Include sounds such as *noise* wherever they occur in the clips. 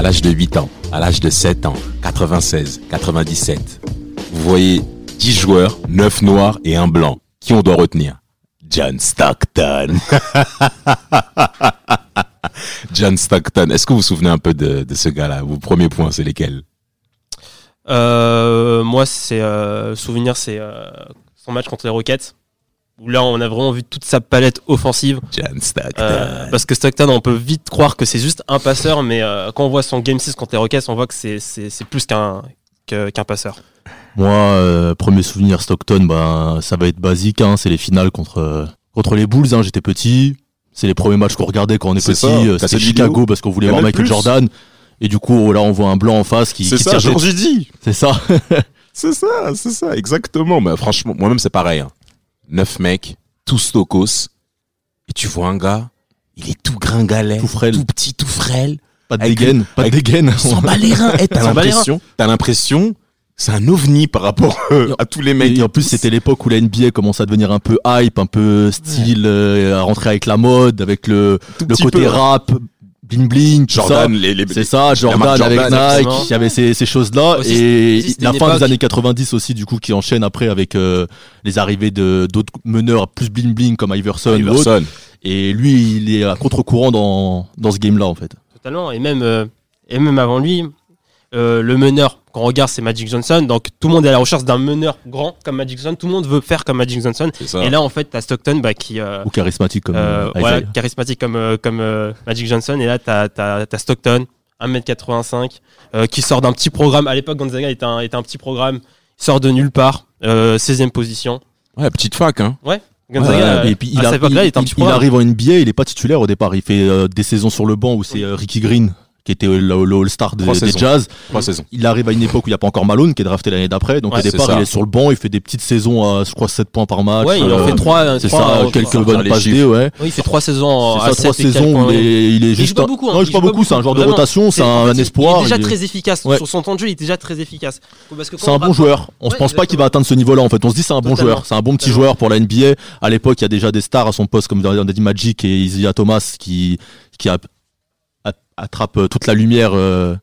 À l'âge de 8 ans, à l'âge de 7 ans, 96, 97. Vous voyez 10 joueurs, 9 noirs et un blanc. Qui on doit retenir? John Stockton. *laughs* John Stockton. Est-ce que vous vous souvenez un peu de, ce gars-là? Vos premiers points, c'est lesquels? Euh, moi, c'est euh, souvenir, c'est euh, son match contre les Rockets. Où là, on a vraiment vu toute sa palette offensive. John Stockton. Euh, parce que Stockton, on peut vite croire que c'est juste un passeur, mais euh, quand on voit son Game 6 contre les Rockets, on voit que c'est- c'est c'est plus qu'un que- qu'un passeur. Moi, euh, premier souvenir Stockton, bah, ça va être basique. Hein, c'est les finales contre, euh, contre les Bulls. Hein, J'étais petit. C'est les premiers matchs qu'on regardait quand on est C'est petit. ça. C'était Chicago vidéo parce qu'on voulait voir Michael plus. Jordan. Et du coup, là, on voit un blanc en face qui, C'est qui ça, tire Georges dit. C'est ça. *laughs* C'est ça, c'est ça, exactement. Mais franchement, moi-même, c'est pareil. Hein. Neuf mecs, tous stokos. Et tu vois un gars, il est tout gringalet, Tout frêle. tout petit, tout frêle. Pas de dégaine. Pas de dégaine. S'en bat les reins. Eh, t'as l'impression, t'as l'impression, c'est un ovni par rapport euh, à tous les mecs. Et en plus, c'était l'époque où la NBA commence à devenir un peu hype, un peu style, euh, à rentrer avec la mode, avec le, côté peu, hein. rap, bling bling, Jordan, les, les, C'est ça, Jordan marque avec Jordan, Nike, il y avait ces, ces choses-là. Aussi, et aussi, la fin des époque- années 90 aussi, du coup, qui enchaîne après avec euh, les arrivées de d'autres meneurs plus bling bling comme Iverson. Iverson. Et lui, il est à contre-courant dans, dans ce game-là, en fait. Totalement. Et même, euh, et même avant lui, euh, le meneur, quand on regarde, c'est Magic Johnson. Donc tout le monde est à la recherche d'un meneur grand comme Magic Johnson. Tout le monde veut faire comme Magic Johnson. Et là, en fait, t'as Stockton bah, qui. euh, Ou charismatique comme Euh, euh, voilà, Isaiah. charismatique comme, euh, comme euh, Magic Johnson. Et là, t'as as, Stockton, 1m85, euh, qui sort d'un petit programme. À l'époque, Gonzaga était un, était un petit programme. Il sort de nulle part, euh, 16e position. Ouais, petite fac, hein. Gonzaga, Ouais, euh, et puis il, a- arrive en NBA, il est pas titulaire au départ. Il fait euh, des saisons sur le banc où c'est euh, Ricky Green qui était euh, le, le All-Star des saisons. Jazz. Trois saisons. Il arrive à une époque où il n'y a pas encore Malone qui est drafté l'année d'après. Donc Ouais, au départ, il est sur le banc, il fait des petites saisons à je crois 7 points par match. Ouais, il en Euh, fait 3. C'est ça, quelques bonnes. D, ouais. Oui, il fait 3 saisons à ça, 7 trois et quelques saisons, points, il est, il est Il juste joue pas beaucoup, hein, Non, il il joue pas beaucoup, c'est un joueur de rotation, c'est un espoir. Il est déjà très efficace. Sur son temps de jeu, il est déjà très efficace. Parce que quand C'est un on bon joueur. On se Ouais, pense pas qu'il va atteindre ce niveau-là. En fait, on se dit c'est un bon joueur. C'est un bon petit joueur pour la NBA. À l'époque, il y a déjà des stars à son poste comme on a dit Magic et Isaiah Thomas qui a- attrape euh, toute la lumière euh,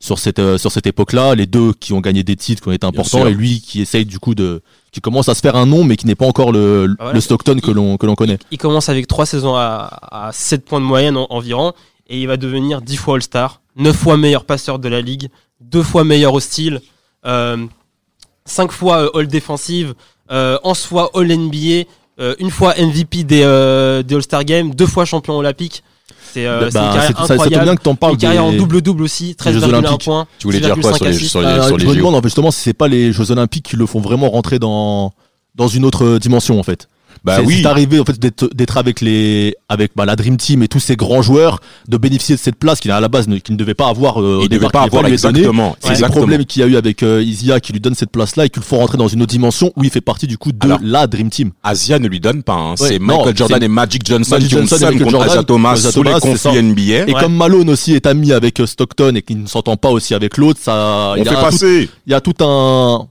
sur cette euh, sur cette époque-là. Les deux qui ont gagné des titres, qui ont été importants, et lui qui essaye du coup de qui commence à se faire un nom, mais qui n'est pas encore le, Ah, le Stockton que l'on que l'on connaît. Il commence avec 3 saisons à, à 7 points de moyenne en- environ. Et il va devenir 10 fois All-Star, 9 fois meilleur passeur de la ligue, 2 fois meilleur au style, 5 fois euh, All Defensive, euh, 11 fois All NBA, une fois MVP des, des All-Star Games, 2 fois champion olympique. C'est euh, Bah, une c'est- carrière ça, ça tombe incroyable. bien que t'en parles Une carrière en double-double aussi, Jeux 13,1 Olympiques. points. Tu voulais dire quoi sur les, 6,5 sur les, Ah, je me demande justement si c'est pas les Jeux Olympiques qui le font vraiment rentrer dans dans une autre dimension en fait. Bah c'est oui. c'est arrivé en fait d'être d'être avec les avec bah, la Dream Team et tous ces grands joueurs de bénéficier de cette place qu'il a à la base ne- qu'il ne devait pas avoir euh, Il devait pas qu'il avoir donné. exactement. C'est les exactement. problèmes qu'il y a eu avec euh, Isia qui lui donne cette place là et qui le font rentrer dans une autre dimension où il fait partie du coup de Alors, la Dream Team. Asia ne lui donne pas. Hein. Ouais, c'est non, Michael Jordan c'est- et Magic Johnson Magic qui ont Johnson Michael contre Jordan, Asia Thomas les Thomas, ça. conflits NBA. Et Ouais. comme Malone aussi est ami avec euh, Stockton et qu'il ne s'entend pas aussi avec l'autre, ça On il y fait a tout- passer. il y a tout un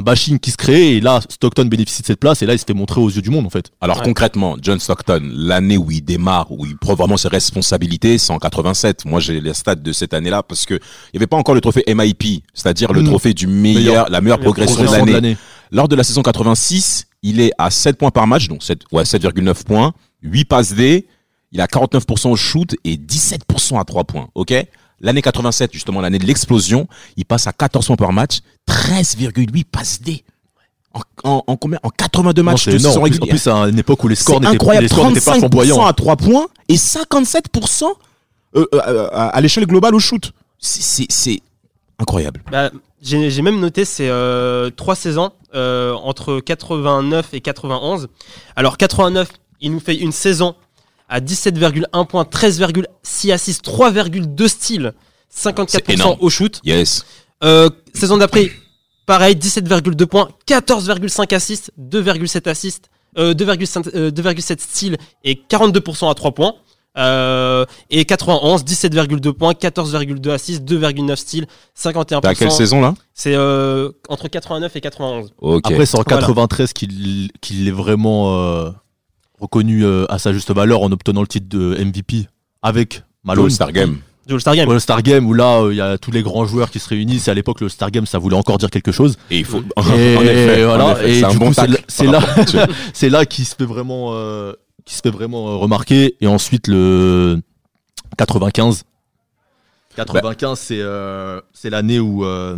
un bashing qui se crée et là Stockton bénéficie de cette place et là il se fait montrer aux yeux du monde en fait. Alors Ouais. concrètement, John Stockton, l'année où il démarre, où il prend vraiment ses responsabilités, c'est en 87. Moi, j'ai les stats de cette année-là parce que il y avait pas encore le trophée MIP, c'est-à-dire le Mm. trophée du meilleur, Meilleur. la meilleure progression de Progression de l'année. l'année. Lors de la saison 86, il est à 7 points par match, donc 7, ouais, 7,9 points, 8 passes D, il a 49% au shoot et 17% à 3 points, ok? L'année 87, justement l'année de l'explosion, il passe à 14 points par match, 13,8 passes D. En, en, en combien? En 82 Non, matchs c'est de énorme. saison En plus, en à une époque où les scores C'est n'étaient incroyable, les scores n'étaient pas 35% flamboyants. à 3 points et 57% euh, euh, euh, à, l'échelle globale au shoot. C'est- incroyable. Bah, j'ai même noté ces euh, trois saisons euh, entre 89 et 91. Alors 89, il nous fait une saison à 17,1 points, 13,6 assists, 3,2 steals, C'est 54% énorme. au shoot. Yes. Euh, saison d'après, pareil, 17,2 points, 14,5 assists, 2,7 assists, euh, 2,5 euh, 2,7 steals et 42% à 3 points. Euh, et 91, 17,2 points, 14,2 assists, 2,9 steals, 51%. T'es à quelle saison là? C'est euh, entre 89 et 91. Ok. Après, c'est en Voilà. 93 qu'il qu'il est vraiment euh, reconnu euh, à sa juste valeur en obtenant le titre de MVP avec Malone. Game. Du All-Star Game. Au All-Star Game où là, euh, il y a tous les grands joueurs qui se réunissent. Et à l'époque, le All-Star Game, ça voulait encore dire quelque chose. Et il faut. *laughs* Et en effet, voilà, en effet, et c'est bon c'est là- c'est là-. *laughs* C'est qu'il se fait vraiment, euh, qui se fait vraiment euh, remarquer. Et ensuite, le 95. 95, c'est euh, c'est l'année où, euh,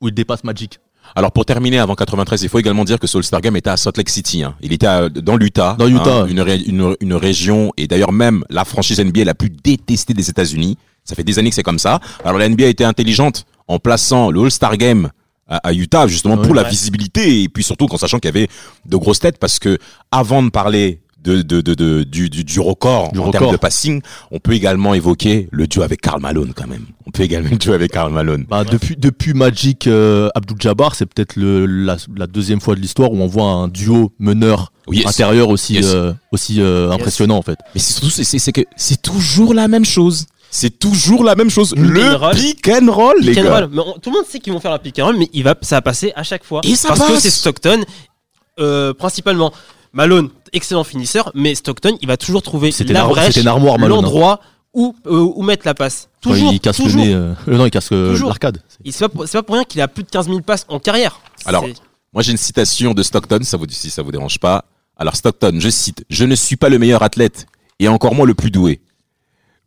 où il dépasse Magic. Alors pour terminer avant 93, il faut également dire que ce All-Star Game était à Salt Lake City. hein. Il était à- dans l'Utah, Dans l'Utah. hein, une, ré- une, une région et d'ailleurs même la franchise NBA la plus détestée des États-Unis. Ça fait des années que c'est comme ça. Alors la NBA a été intelligente en plaçant le All-Star Game à, à Utah justement pour Ouais. la visibilité et puis surtout en sachant qu'il y avait de grosses têtes parce que avant de parler de, de, de, de- du, du, du record Du en record. termes de passing, on peut également évoquer le duo avec Karl Malone quand même. On peut également *laughs* le duo avec Karl Malone. Bah, depuis, depuis Magic euh, Abdul Jabbar, c'est peut-être le- la, la deuxième fois de l'histoire où on voit un duo meneur Oui, yes. intérieur aussi, Yes. euh, aussi euh, impressionnant en fait. Mais c'est surtout, c'est- c'est c'est que c'est toujours la même chose. C'est toujours la même chose. Pick and Le roll. pick and roll, les and gars. roll. Mais on- tout le monde sait qu'ils vont faire la pick and roll, mais il va, ça va passer à chaque fois. Et ça Parce que c'est Stockton, euh, principalement. Malone, excellent finisseur, mais Stockton, il va toujours trouver la brèche, hein. l'endroit où, euh, où mettre la passe. Toujours, il casse toujours. le nez. euh, euh, non, il casse euh, Toujours. l'arcade. C'est pas, pour- c'est pas pour rien qu'il a plus de 15 000 passes en carrière. Alors, Moi, j'ai une citation de Stockton, ça vous, si ça vous dérange pas. Alors, Stockton, je cite, je ne suis pas le meilleur athlète et encore moins le plus doué.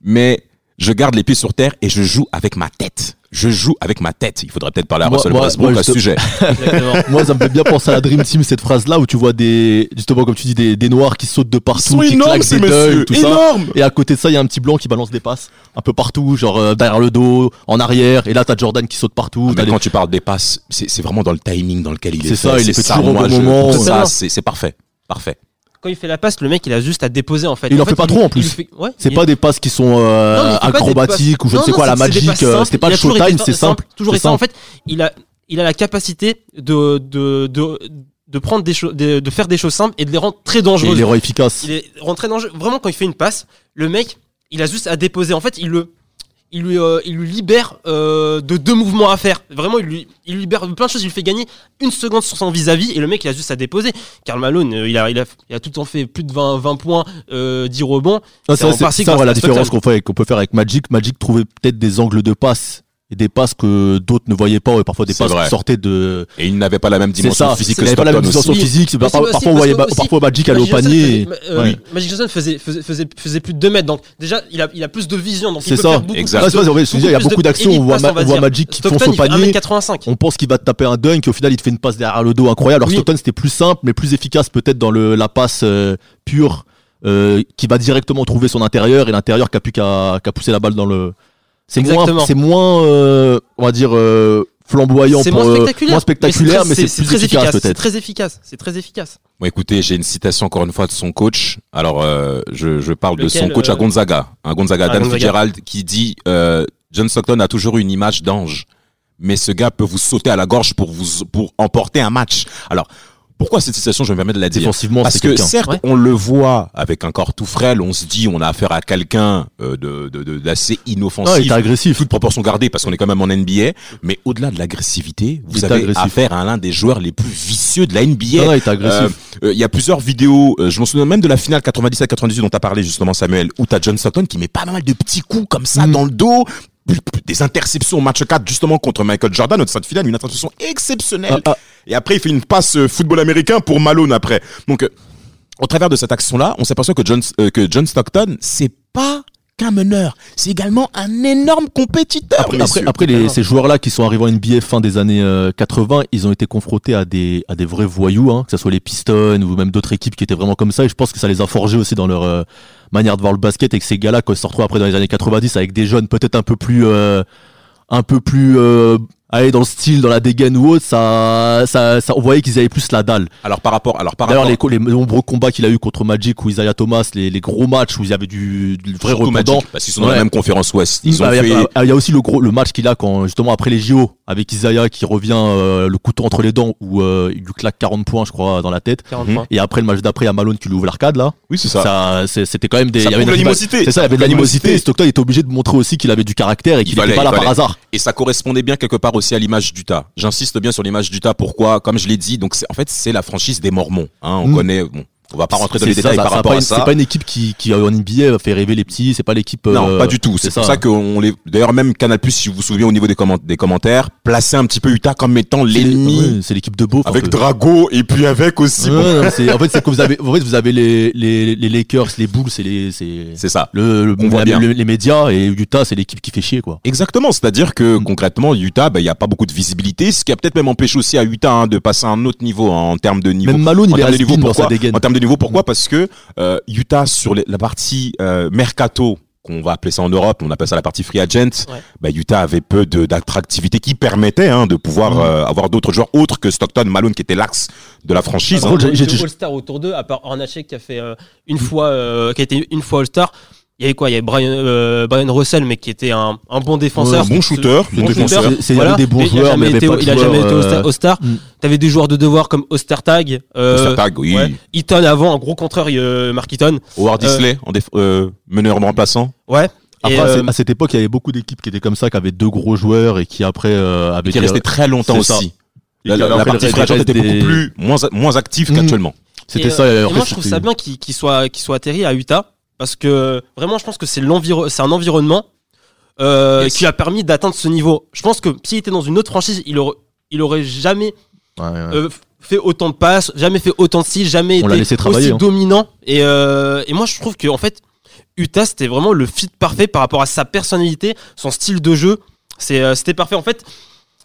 Mais je garde les pieds sur terre et je joue avec ma tête. Je joue avec ma tête. Il faudrait peut-être parler à Moi- Russell moi- Westbrook moi, à ce sujet. *laughs* Moi, ça me fait bien penser à la Dream Team, cette phrase-là où tu vois des, justement, comme tu dis, des, des noirs qui sautent de partout, qui claquent des dunks, tout ça. Énormes Et à côté de ça, il y a un petit blanc qui balance des passes un peu partout, genre euh, derrière le dos, en arrière. Et là, t'as Jordan qui saute partout. Ah, t'as mais des- quand tu parles des passes, c'est vraiment dans le timing dans lequel il est C'est ça, il est fait ça, toujours au bon je- moment. Ça, c'est parfait. Parfait. Quand il fait la passe, le mec, il a juste à déposer en fait. Il en fait, fait pas trop, en plus. fait- ouais, C'est il- pas des passes qui sont euh, Non, acrobatiques ou je ne sais non, quoi, la passes euh, c'était pas le Showtime, c'est simple. Toujours été simple. En fait, il a, il a la capacité de, de, de, de prendre des choses, de, de faire des choses simples et de les rendre très Et dangereuses. il est rend efficace. Il est rend très dangereux. Vraiment, quand il fait une passe, le mec, il a juste à déposer. En fait, il le, il lui, euh, il lui libère euh, de deux mouvements à faire. Vraiment, il lui, il lui libère de plein de choses. Il lui fait gagner une seconde sur son vis-à-vis et le mec, il a juste à déposer. Karl Malone, euh, il a, il a, il a tout le temps fait plus de 20, 20 points, euh, 10 rebonds. C'est ça, la différence qu'on peut faire avec Magic. Magic trouvait peut-être des angles de passe et des passes que d'autres ne voyaient pas, et parfois des passes vrai. qui sortaient de. Et il n'avait pas la même C'est dimension ça, physique il que n'avait pas la même dimension aussi. physique. Mais Parfois, aussi on voyait, aussi, parfois Magic allait au panier. faisait- euh, Ouais. Magic Johnson faisait, faisait, faisait, faisait plus de 2 mètres. Donc, déjà, il a, il a plus de vision. Donc, C'est ça. faire beaucoup Exact. plus Ouais, c'est vrai, de- c'est vrai, je veux dire, il y a beaucoup d'actions, on on voit. Magic qui fonce au panier. 1m85. On pense qu'il va te taper un dunk et au final il te fait une passe derrière le dos incroyable. Alors. Stockton c'était plus simple mais plus efficace peut-être dans le, la passe euh, pure euh, qui va directement trouver son intérieur et l'intérieur qui a plus qu'à qu'à pousser la balle dans le. C'est moins, c'est moins, euh, on va dire euh, flamboyant, C'est pour, moins euh, spectaculaire. moins spectaculaire, mais c'est plus très efficace C'est très efficace. C'est très efficace. Bon, écoutez, j'ai une citation encore une fois de son coach. Alors, euh, je, je parle de son coach à Gonzaga, un Gonzaga, Ah, Dan Gonzaga. Fitzgerald, qui dit euh, John Stockton a toujours eu une image d'ange, mais ce gars peut vous sauter à la gorge pour vous pour emporter un match. Alors, pourquoi cette citation Je me permets de la dire. Défensivement, Parce que certes, Ouais. on le voit avec un corps tout frêle, on se dit on a affaire à quelqu'un euh, de de- de- d'assez Ah, il inoffensif, était agressif. toute proportion gardée parce qu'on est quand même en NBA, mais au-delà de l'agressivité, vous avez agressif. affaire à l'un des joueurs les plus vicieux de la NBA. Ah, non, il était agressif. Euh, Il y a plusieurs vidéos, euh, je m'en souviens même de la finale 97-98 dont tu as parlé justement Samuel, où tu as John Stockton qui met pas mal de petits coups comme ça Mm. dans le dos, des interceptions au match 4 justement contre Michael Jordan, notre cette finale, une interception exceptionnelle. Ah, ah. Et après il fait une passe euh, football américain pour Malone après. Donc euh, au travers de cette action-là, on s'aperçoit que John, euh, que John Stockton, c'est pas qu'un meneur, c'est également un énorme compétiteur. Après, après, les- ces joueurs-là qui sont arrivés en NBA fin des années euh, 80, ils ont été confrontés à des, à des vrais voyous, hein, que ce soit les Pistons ou même d'autres équipes qui étaient vraiment comme ça. Et je pense que ça les a forgés aussi dans leur manière de voir le basket et que ces gars-là, quand se retrouvent après dans les années 90 avec des jeunes peut-être un peu plus, euh, un peu plus euh, aller dans le style, dans la dégaine ou autre, ça, ça, ça on voyait qu'ils avaient plus la dalle. Alors par rapport, alors par D'ailleurs, rapport, les, les nombreux combats qu'il a eu contre Magic ou Isaiah Thomas, les, les gros matchs où il y avait du, du vrai surtout répondant. Magic, parce qu'ils sont dans la même conférence Ouest. Ils ont Bah, il, y fait, a, il y a aussi le gros le match qu'il a quand justement après les JO avec Isaiah qui revient euh, le couteau entre les dents où euh, il lui claque 40 points je crois dans la tête 40 points. et après le match d'après il y a Malone qui lui ouvre l'arcade là oui c'est ça. ça c'est- c'était quand même des Ça il y avait rival- l'animosité. c'est ça il y avait de l'animosité Stockton était obligé de montrer aussi qu'il avait du caractère et qu'il n'était pas là par hasard Et ça correspondait bien quelque part aussi à l'image d'Utah. J'insiste bien sur l'image d'Utah. Pourquoi? Comme je l'ai dit, donc c'est- en fait c'est la franchise des Mormons. Hein, on Mm. connaît. Bon, on va pas rentrer dans les ça, détails ça, par ça rapport pas à une- ça. c'est pas une équipe qui qui en NBA fait rêver les petits c'est pas l'équipe Non, euh, pas du tout. C'est pour ça qu'on les. D'ailleurs, même Canal Plus, si vous vous souvenez au niveau des, comment- des commentaires, plaçait un petit peu Utah comme étant l'ennemi ouais, c'est l'équipe de beau avec Drago et puis avec aussi. bon, en fait c'est que vous avez en fait vous avez les les les Lakers les Bulls c'est les c'est C'est ça. le, le- On voit bien. le- les médias et Utah c'est l'équipe qui fait chier quoi Exactement, c'est-à-dire que Mm. concrètement, Utah, ben, il n'y a pas beaucoup de visibilité, ce qui a peut-être même empêché aussi à Utah hein, de passer à un autre niveau hein, en termes de niveau. même Malone il est niveau, pourquoi En termes de niveau, pourquoi? Parce que euh, Utah sur les- la partie euh, mercato qu'on va appeler ça en Europe, on appelle ça la partie free agent. Ouais. bah, Utah avait peu de- d'attractivité qui permettait hein, de pouvoir Mm. euh, avoir d'autres joueurs autres que Stockton, Malone, qui était l'axe de la franchise. Hein. All-Star autour d'eux, à part Hornacek qui a fait euh, une fois, euh, qui a été une fois All-Star. Il y avait quoi? Il y avait Brian, euh, Brian Russell, mais qui était un, un bon défenseur. un bon shooter, Bon. C'est- c'est- il y avait des bons Mais il a joueurs, jamais mais il y avait été- pas de il a jamais joueurs, été euh, All-Star. Mm. T'avais des joueurs de devoir comme Ostertag. Euh, Ostertag, oui. ouais. Eaton avant, un gros contreur, euh, Mark Eaton. Howard Isley, en déf- euh, meneur remplaçant. Ouais. Après, euh, à cette époque, il y avait beaucoup d'équipes qui étaient comme ça, qui avaient deux gros joueurs et qui après euh, avaient Et qui resté très longtemps aussi. et La, la- partie free était des- beaucoup plus moins moins active Mhm. qu'actuellement. C'était ça. euh, moi, je trouve ça bien qu'il qu'il soit, qu'il soit atterri à Utah parce que vraiment, je pense que c'est c'est un environnement euh, Yes. qui a permis d'atteindre ce niveau. Je pense que s'il était dans une autre franchise, il aurait, il aurait jamais Ouais, ouais. euh, fait autant de passes, jamais fait autant de styles, jamais On été aussi hein. dominant. Et, euh, et moi, je trouve que en fait, Utah, c'était vraiment le fit parfait par rapport à sa personnalité, son style de jeu. C'est, c'était parfait. En fait,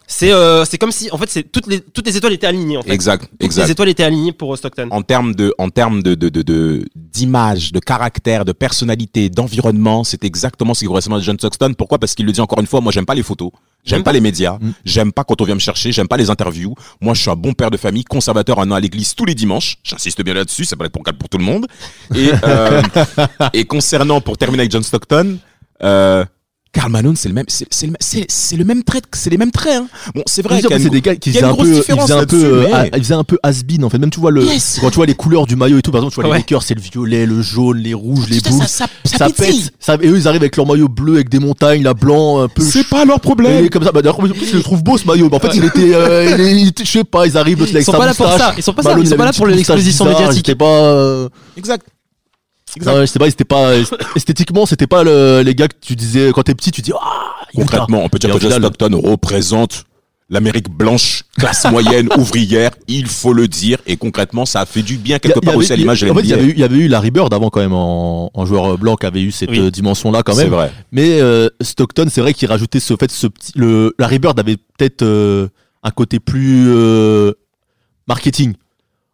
c'est, euh, c'est comme si, en fait, c'est toutes les, toutes les étoiles étaient alignées. En fait. Exact, Toutes exact. les étoiles étaient alignées pour euh, Stockton. En termes de, en termes de, de, de, de- d'image, de caractère, de personnalité, d'environnement, c'est exactement ce qui correspond à John Stockton. Pourquoi? Parce qu'il le dit encore une fois, moi j'aime pas les photos, j'aime pas pas. les médias, Mm. j'aime pas quand on vient me chercher, j'aime pas les interviews. Moi je suis un bon père de famille, conservateur, un an à l'église tous les dimanches. J'insiste bien là-dessus, ça peut être pour pour tout le monde. Et, euh, *laughs* et concernant, pour terminer avec John Stockton, euh, Karl Malone, c'est le même, c'est, le, même trait, c'est les mêmes traits. Hein. Bon, c'est vrai c'est des gars qui faisaient un peu, ils faisaient un peu, mais- ils faisaient un peu has-been en fait. Même tu vois le, Yes. quand tu vois les couleurs du maillot et tout, par exemple, tu vois Ouais. les Lakers, c'est le violet, le jaune, les rouges, les blues. ça, ça, ça, pète. Et eux, ils arrivent avec leur maillot bleu avec des montagnes, là, blanc, un peu. C'est pas leur problème. Et comme ça, bah d'ailleurs, je le trouve beau ce maillot. Mais en fait, il était, euh, il était- je sais pas, ils arrivent, Ils sont pas là pour ça. Ils sont pas, là pour l'exposition médiatique. Pas. euh, Exact. Non, je sais pas, c'était pas esthétiquement, c'était pas le- les gars que tu disais quand t'es petit, tu dis ah. Concrètement, on peut dire que Stockton représente l'Amérique blanche, classe moyenne, *laughs* ouvrière, il faut le dire. Et concrètement, ça a fait du bien Il y a- quelque y part avait- aussi à l'image de En fait, il y avait eu, il y avait eu Larry Bird avant quand même en, en joueur blanc qui avait eu cette Oui. euh, dimension-là quand C'est même. vrai. Mais euh, Stockton, c'est vrai qu'il rajoutait ce fait, ce petit, le Larry Bird avait peut-être euh, un côté plus euh, marketing.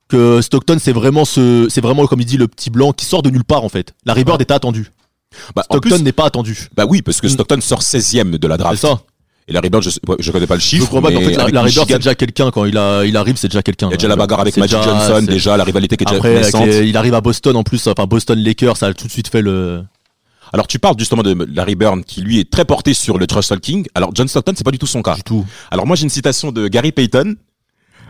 Que Stockton, c'est vraiment ce, c'est vraiment comme il dit le petit blanc qui sort de nulle part en fait. Larry Bird était attendu. Bah, Stockton n'est pas attendu. bah oui, parce que Mm. Stockton sort 16ème de la C'est draft. ça. Et Larry Bird, je, je connais pas le Je chiffre. crois pas qu'en fait Larry Bird c'est déjà quelqu'un quand il a, il arrive, c'est déjà quelqu'un. il y a déjà la bagarre avec C'est Magic déjà- Johnson, c'est- déjà la rivalité qui est déjà Après, avec naissante. il arrive à Boston en plus, enfin Boston Lakers, ça a tout de suite fait le. Alors tu parles justement de Larry Bird qui lui est très porté sur le trash talking. Alors John Stockton, c'est pas du tout son cas. Du tout. Alors moi j'ai une citation de Gary Payton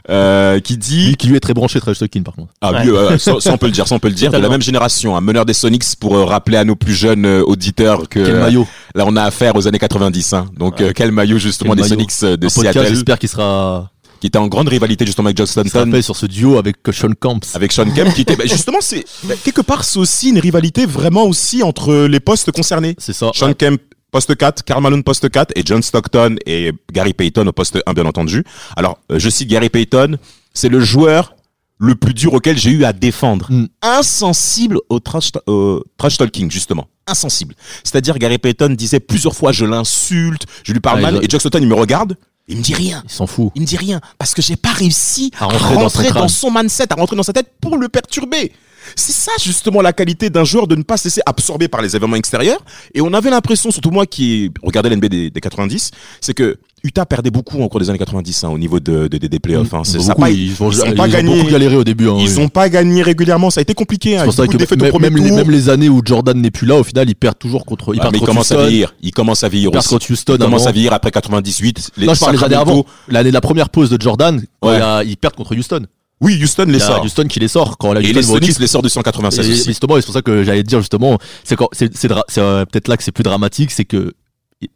euh, qui dit Lui qui lui est très branché, très Stockton par contre. Ah Ouais. ouais, ouais, ça, ça, on peut le dire, ça on peut le dire, de la même génération, un meneur des Sonics pour euh, rappeler à nos plus jeunes euh, auditeurs que Quel euh, maillot. là on a affaire aux années 90. Hein. Donc euh, quel maillot justement Quel des maillot. Sonics euh, de Un podcast, Seattle, j'espère qu'il sera, qui était en grande rivalité justement avec John Stanton, sur ce duo avec Sean Camps. avec Sean Kemp, qui était *laughs* bah, justement c'est bah, quelque part c'est aussi une rivalité vraiment aussi entre les postes concernés. C'est ça. Sean Kemp poste 4, Karl Malone poste 4 et John Stockton et Gary Payton au poste 1 bien entendu. Alors euh, je cite Gary Payton, c'est le joueur le plus dur auquel j'ai eu à défendre. Mm. Insensible au trash, au trash talking justement. Insensible. C'est-à-dire Gary Payton disait plusieurs fois je l'insulte, je lui parle Ah, mal et John Stockton il me regarde, il me dit rien. Il s'en fout. Il me dit rien parce que j'ai pas réussi À à rentrer dans son dans, son mindset, à rentrer dans sa tête pour le perturber. C'est ça justement la qualité d'un joueur de ne pas se laisser absorber par les événements extérieurs. Et on avait l'impression, surtout moi qui regardais l'NB des, des 90, c'est que Utah perdait beaucoup en cours des années 90 hein, au niveau de, de- des playoffs. hein. C'est- ça Beaucoup, pas- ils, ont, ils ont ils pas ont gagné. beaucoup galéré au début. hein, ils oui. ont pas gagné régulièrement. Ça a été compliqué. Hein, ça beaucoup que au même, même les, tour. même les années où Jordan n'est plus là, au final, ils perdent toujours contre. Ils perdent mais il contre commence à vieillir. Il commence à vieillir ils perdent aussi. contre Houston. Il commence avant. à vieillir après 98. Les Non, je parle des années avant. L'année de la première pause de Jordan, Ouais. il a- ils perdent contre Houston. Oui, Houston les sort. Houston qui les sort quand la Et Houston les Sonics les de Et 196 et aussi. justement, et c'est pour ça que j'allais dire justement, c'est quand c'est c'est dra- c'est, euh, peut-être là que c'est plus dramatique, c'est que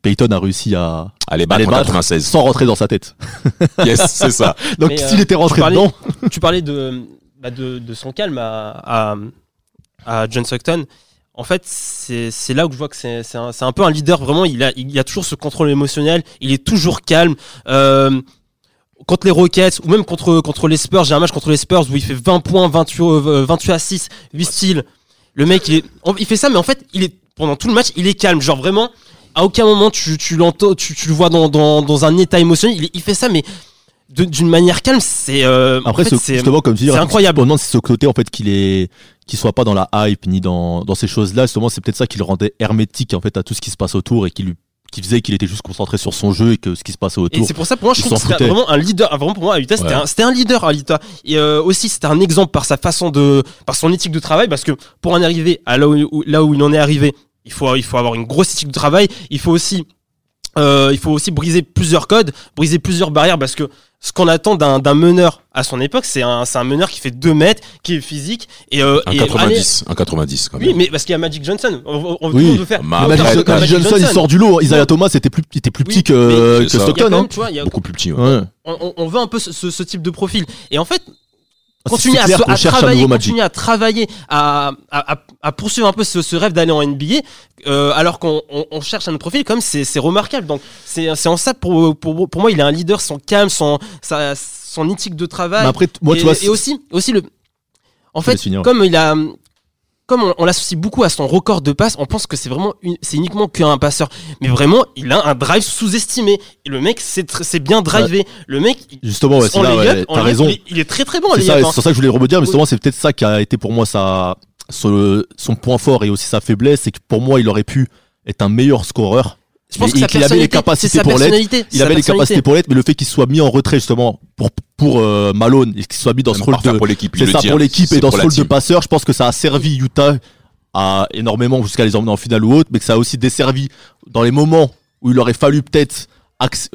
Peyton a réussi à, à battre les en battre 96. sans rentrer dans sa tête. *laughs* Yes, c'est ça. *laughs* Donc s'il euh, était rentré tu parlais- dedans, *laughs* tu parlais de, bah, de, de son calme à, à, à John Stockton. En fait, c'est c'est là où je vois que c'est un, c'est un peu un leader. Vraiment, il a, il a toujours ce contrôle émotionnel. Il est toujours calme. Euh, contre les Rockets ou même contre, contre les Spurs, j'ai un match contre les Spurs où il fait 20 points, 28, euh, 28 à 6, 8 styles. Le mec, il, est, il fait ça, mais en fait, il est, pendant tout le match, il est calme. Genre vraiment, à aucun moment tu, tu l'entends, tu, tu le vois dans, dans, dans un état émotionnel. Il, il fait ça, mais d'une manière calme. C'est euh, en après fait, c'est- justement comme tu dis, c'est incroyable. Pendant c'est ce côté en fait qu'il est qu'il soit pas dans la hype ni dans dans ces choses-là, justement c'est peut-être ça qui le rendait hermétique en fait à tout ce qui se passe autour et qui lui qui faisait qu'il était juste concentré sur son jeu et que ce qui se passait Et autour. c'est pour ça, pour moi, je trouve que c'était vraiment un leader. Ah, Vraiment, pour moi, Alita, c'était un, c'était un leader, Alita. Et euh, aussi, c'était un exemple par sa façon de, par son éthique de travail, parce que pour en arriver à là où, où- là où il en est arrivé, il faut, il faut avoir une grosse éthique de travail. Il faut aussi, euh, il faut aussi briser plusieurs codes, briser plusieurs barrières, parce que ce qu'on attend d'un d'un meneur à son époque, c'est un, c'est un meneur qui fait 2 mètres, qui est physique et, euh, Un et 90, un 90 quand même. Oui, mais parce qu'il y a Magic Johnson. On, Oui. veut faire. Ma- Magic- aucun- Magic, Magic Johnson, il sort du lot. Isaiah Thomas était plus était plus Oui, petit que, que Stockton. hein. Beaucoup plus petit. ouais. Ouais. on, on- veut un peu ce, ce- ce type de profil. Et en fait, continuer à, à travailler, continuer à travailler, à, à, à- poursuivre un peu ce, ce rêve d'aller en NBA, euh, alors qu'on on, on cherche un autre profil, comme c'est remarquable. Donc c'est c'est en ça pour, pour pour moi, il a un leader, son calme, son sa- son éthique de travail. Mais après, moi, et, tu vois, et aussi aussi le. En fait, comme il a comme on, on l'associe beaucoup à son record de passes, on pense que c'est vraiment c'est uniquement qu'un passeur. Mais vraiment, il a un drive sous-estimé. Et le mec, c'est bien drivé. Le mec, justement, ouais, là, raison. Il est, il est très très bon C'est ça, hein. c'est ça que je voulais rebondir, mais justement, c'est peut-être ça qui a été pour moi sa, son, son point fort et aussi sa faiblesse, c'est que pour moi, il aurait pu être un meilleur scoreur. Je pense qu'il avait les capacités pour l'être. Il avait les capacités pour l'être, mais le fait qu'il soit mis en retrait justement pour pour euh, Malone et qu'il soit mis dans ce rôle de pour l'équipe. il c'est ça pour l'équipe et dans ce rôle de passeur, je pense que ça a servi Utah à énormément jusqu'à les emmener en finale ou autre, mais que ça a aussi desservi dans les moments où il aurait fallu peut-être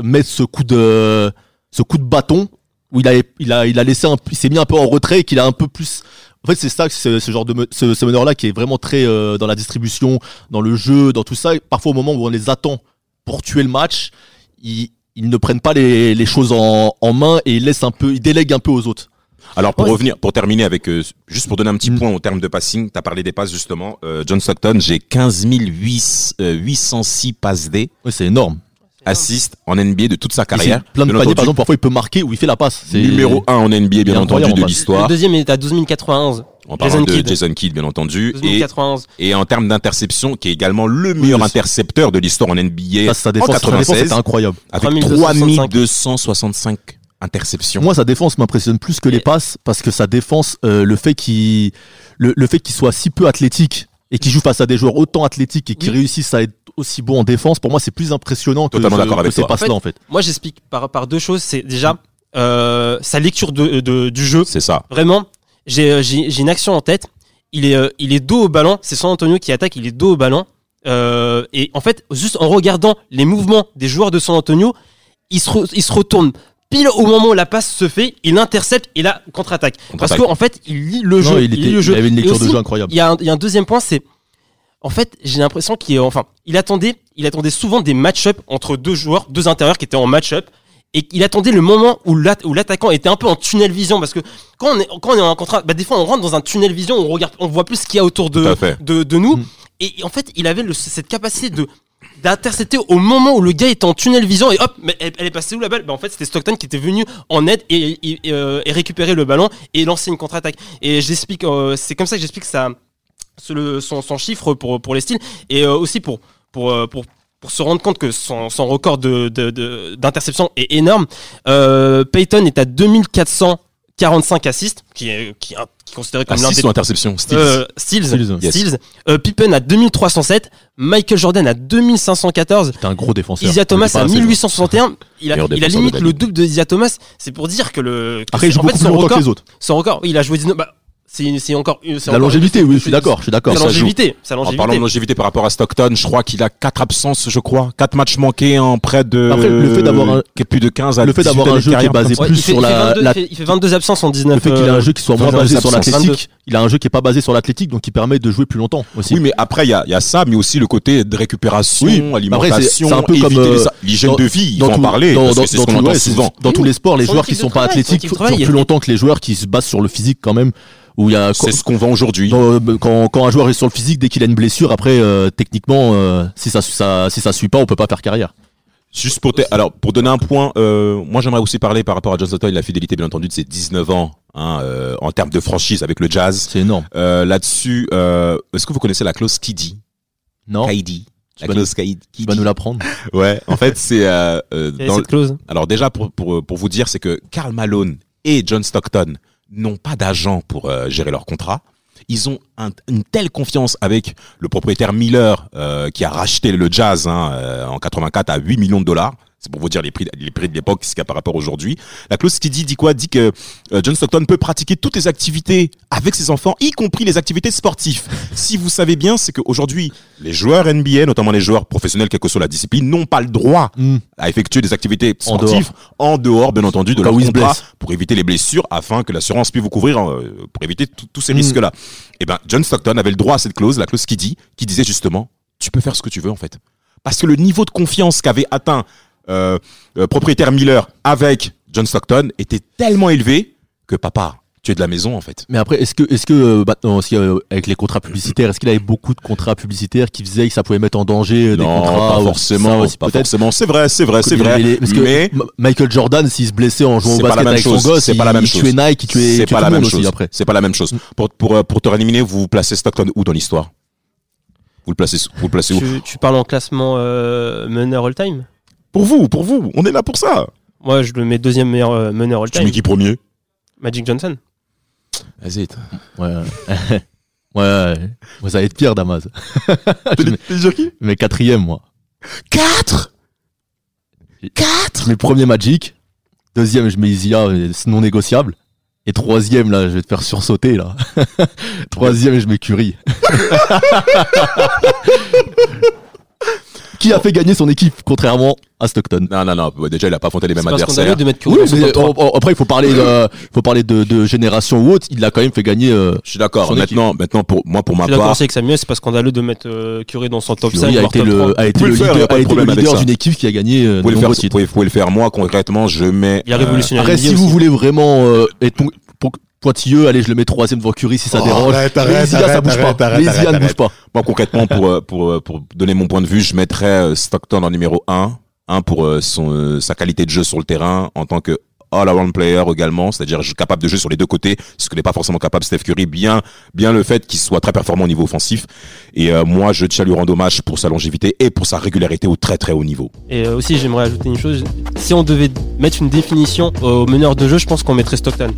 mettre ce coup de ce coup de bâton où il a il a il a laissé un, il s'est mis un peu en retrait et qu'il a un peu plus en fait c'est ça ce, ce genre de me- ce, ce meneur là qui est vraiment très euh, dans la distribution dans le jeu dans tout ça et parfois au moment où on les attend pour tuer le match ils, ils ne prennent pas les, les choses en, en main et ils laissent un peu ils délèguent un peu aux autres Alors pour Ouais. revenir, pour terminer avec, euh, juste pour donner un petit Mm. point au terme de passing, t'as parlé des passes justement. Euh, John Stockton, j'ai 15 800, euh, 806 passes D, oui c'est énorme assists en NBA de toute sa carrière. plein de Bien paniers par exemple parfois il peut marquer ou il fait la passe c'est Numéro 1 en NBA, bien entendu, de en passe. Le l'histoire. deuxième est à 12 091. En parlant Jason de Kidd. Jason Kidd, bien entendu. 12 Et, 091. et en termes d'interception, qui est également le meilleur Oui, intercepteur de l'histoire en NBA. Ça, sa en défense, sa défense 96, était incroyable. avec 3265. 3265 interceptions. Moi, sa défense m'impressionne plus que les passes parce que sa défense, euh, le fait qu'il le, le fait qu'il soit si peu athlétique et qu'il joue face à des joueurs autant athlétiques et qui Oui. réussissent à être aussi bons en défense, pour moi, c'est plus impressionnant que, d'accord que avec ces passes-là en fait. Moi, j'explique par, par deux choses. C'est déjà euh, sa lecture de, de- du jeu. C'est ça. Vraiment, j'ai euh, j'ai j'ai une action en tête. Il est, euh, il est dos au ballon. C'est San Antonio qui attaque. Il est dos au ballon. Euh, et en fait, juste en regardant les mouvements des joueurs de San Antonio, il se, re- il se retourne pile au moment où la passe se fait. Il intercepte et là contre-attaque. Parce Contre-attaque. qu'en fait, il lit le Non, jeu. il, il était- lit le jeu. il avait une lecture de jeu incroyable. il y, a un, il y a un deuxième point, c'est en fait, j'ai l'impression qu'il est enfin, il attendait, il attendait souvent des match-up entre deux joueurs, deux intérieurs qui étaient en match-up. Et il attendait le moment où l'at- où l'attaquant était un peu en tunnel vision parce que quand on est quand on est en contrat, bah des fois on rentre dans un tunnel vision, on regarde, on voit plus ce qu'il y a autour de de, de nous. Mm. Et en fait, il avait le- cette capacité de d'intercepter au moment où le gars était en tunnel vision et hop, mais elle, elle est passée où la balle? Bah En fait, c'était Stockton qui était venu en aide et, et, et, euh, et récupérer le ballon et lancer une contre-attaque. Et j'explique, euh, c'est comme ça que j'explique ça, le- son, son chiffre pour, pour les styles et euh, aussi pour, pour, euh, pour, pour se rendre compte que son, son record de, de- de- d'interception est énorme. Euh, Peyton est à 45 assists, qui est, qui est, qui est considéré comme l'un des ou interception Steals. euh, Steals, Steals, yes. Steals. Euh, Pippen à 2307, Michael Jordan à 2514, C'était un gros défenseur. Isaiah Thomas à assez, 1861. Il a, il a limite de le double de Isaiah Thomas. C'est pour dire que le. que Après, il c'est- joue en fait, beaucoup plus son record, que les autres. Son record, il a joué 19. Bah, c'est c'est encore. c'est La longévité, oui, je suis d'accord, je suis d'accord. Joue. longévité. En parlant longévité. de longévité par rapport à Stockton, je crois qu'il a quatre absences, je crois. Quatre matchs manqués en près de. Après, le fait d'avoir un- qui est plus de 15 à le fait 18 d'avoir un jeu qui est basé plus sur la- 22, la- il, fait, il fait 22 absences en 19. Le fait qu'il ait euh, un jeu qui soit moins basé sur l'athlétique, il a un jeu qui est pas basé sur l'athlétique, donc qui permet de jouer plus longtemps aussi. Oui, mais après, il y a, il y a ça, mais aussi le côté de récupération, alimentation, un peu comme, les- euh, l'hygiène de vie, il faut en parler, dans- tous les sports, les joueurs qui sont pas athlétiques durent plus longtemps que les joueurs qui se basent sur le physique quand même. Où il y a C'est ce qu'on vend aujourd'hui. dans- quand, quand un joueur est sur le physique, dès qu'il a une blessure, après euh, techniquement, euh, si ça, ça si ça suit pas, on peut pas faire carrière. Juste pour, te- alors, pour donner un point, euh, moi j'aimerais aussi parler par rapport à John Stockton, la fidélité bien entendu de ses 19 ans hein, euh, en termes de franchise avec le Jazz. C'est énorme. Euh, Là-dessus, euh, est-ce que vous connaissez la clause KD Non, Tu La vas clause KD. tu vas nous l'apprendre. *laughs* Ouais, en fait, c'est euh, euh, dans cette clause? Alors déjà, pour, pour, pour vous dire, c'est que Karl Malone et John Stockton n'ont pas d'agent pour euh, gérer leur contrat. Ils ont un- une telle confiance avec le propriétaire Miller euh, qui a racheté le Jazz hein, euh, en 84 à 8 millions de dollars. C'est pour vous dire les prix, les prix de l'époque, ce qu'il y a par rapport aujourd'hui. La clause qui dit, dit quoi? Dit que euh, John Stockton peut pratiquer toutes les activités avec ses enfants, y compris les activités sportives. *laughs* si vous savez bien, c'est qu'aujourd'hui, les joueurs NBA, notamment les joueurs professionnels, quelle que soit la discipline, n'ont pas le droit Hmm. à effectuer des activités En sportives en dehors, bien entendu, de leur contrat pour éviter les blessures afin que l'assurance puisse vous couvrir euh, pour éviter tous ces Mm. risques-là. Et ben, John Stockton avait le droit à cette clause, la clause qui dit, qui disait justement, tu peux faire ce que tu veux en fait. Parce que le niveau de confiance qu'avait atteint euh, euh, propriétaire Miller avec John Stockton était tellement élevé que papa, tu es de la maison en fait. Mais après, est-ce que, est-ce que euh, maintenant, euh, avec les contrats publicitaires, est-ce qu'il avait beaucoup de contrats publicitaires qui faisaient que ça pouvait mettre en danger euh, des non, contrats pas forcément, ça aussi, pas peut-être? forcément. C'est vrai, c'est vrai, c'est vrai. avait les- parce que mais Michael Jordan, s'il se blessait en jouant au basket avec chose, son gosse, c'est il, pas la même il chose. tuait Nike, il tuait, c'est pas la même chose. aussi après. C'est pas la même chose. Pour, pour, pour te rééliminer, vous vous placez Stockton où dans l'histoire? Vous le placez, vous le placez où? Tu, tu parles en classement euh, meneur all-time? Pour vous, pour vous, on est là pour ça. Moi, je le mets deuxième meilleur euh, meneur Tu all-time. mets qui premier Magic Johnson. Vas-y. Ouais. *laughs* ouais, ouais. Moi, ça va être pire, Damas. *laughs* qui Mais quatrième, moi. 4 Je 4 mets premier Magic. Deuxième, je mets Isia, c'est non négociable. Et troisième, là, je vais te faire sursauter, là. *laughs* troisième, je mets Curry. *laughs* Qui a fait gagner son équipe, contrairement à Stockton Non, non, non. bah, Déjà, il a pas affronté les mêmes adversaires. de mettre Oui, dans son mais top 3. après, il faut parler de, faut parler de, de génération ou autre. Il a quand même fait gagner. euh, Je suis d'accord. Maintenant, maintenant, pour moi, pour Je ma suis d'accord part, aussi avec Samuel, c'est pas scandaleux de mettre euh, Curry dans son top 5. Curry a été le, 3. a été le faire, a leader, été le d'une équipe qui a gagné euh, vous pouvez, le faire, vous, pouvez, vous pouvez le faire. Moi, concrètement, je mets. Il a révolutionné Après, si vous voulez vraiment euh, être po- pointilleux, allez, je le mets troisième devant Curry si ça Oh, dérange. arrête, les arrête, ça bouge arrête, pas. arrête, Les ne bougent pas. Moi, concrètement, pour, euh, pour, euh, pour donner mon point de vue, je mettrais euh, Stockton en numéro 1. Un, pour son, sa qualité de jeu sur le terrain en tant que all-around player également, c'est-à-dire capable de jouer sur les deux côtés, ce que n'est pas forcément capable Steph Curry, bien, bien le fait qu'il soit très performant au niveau offensif. Et euh, moi, je tiens à lui rendre hommage pour sa longévité et pour sa régularité au très très haut niveau. Et euh, aussi, j'aimerais ajouter une chose. Si on devait mettre une définition au meneur de jeu, je pense qu'on mettrait Stockton.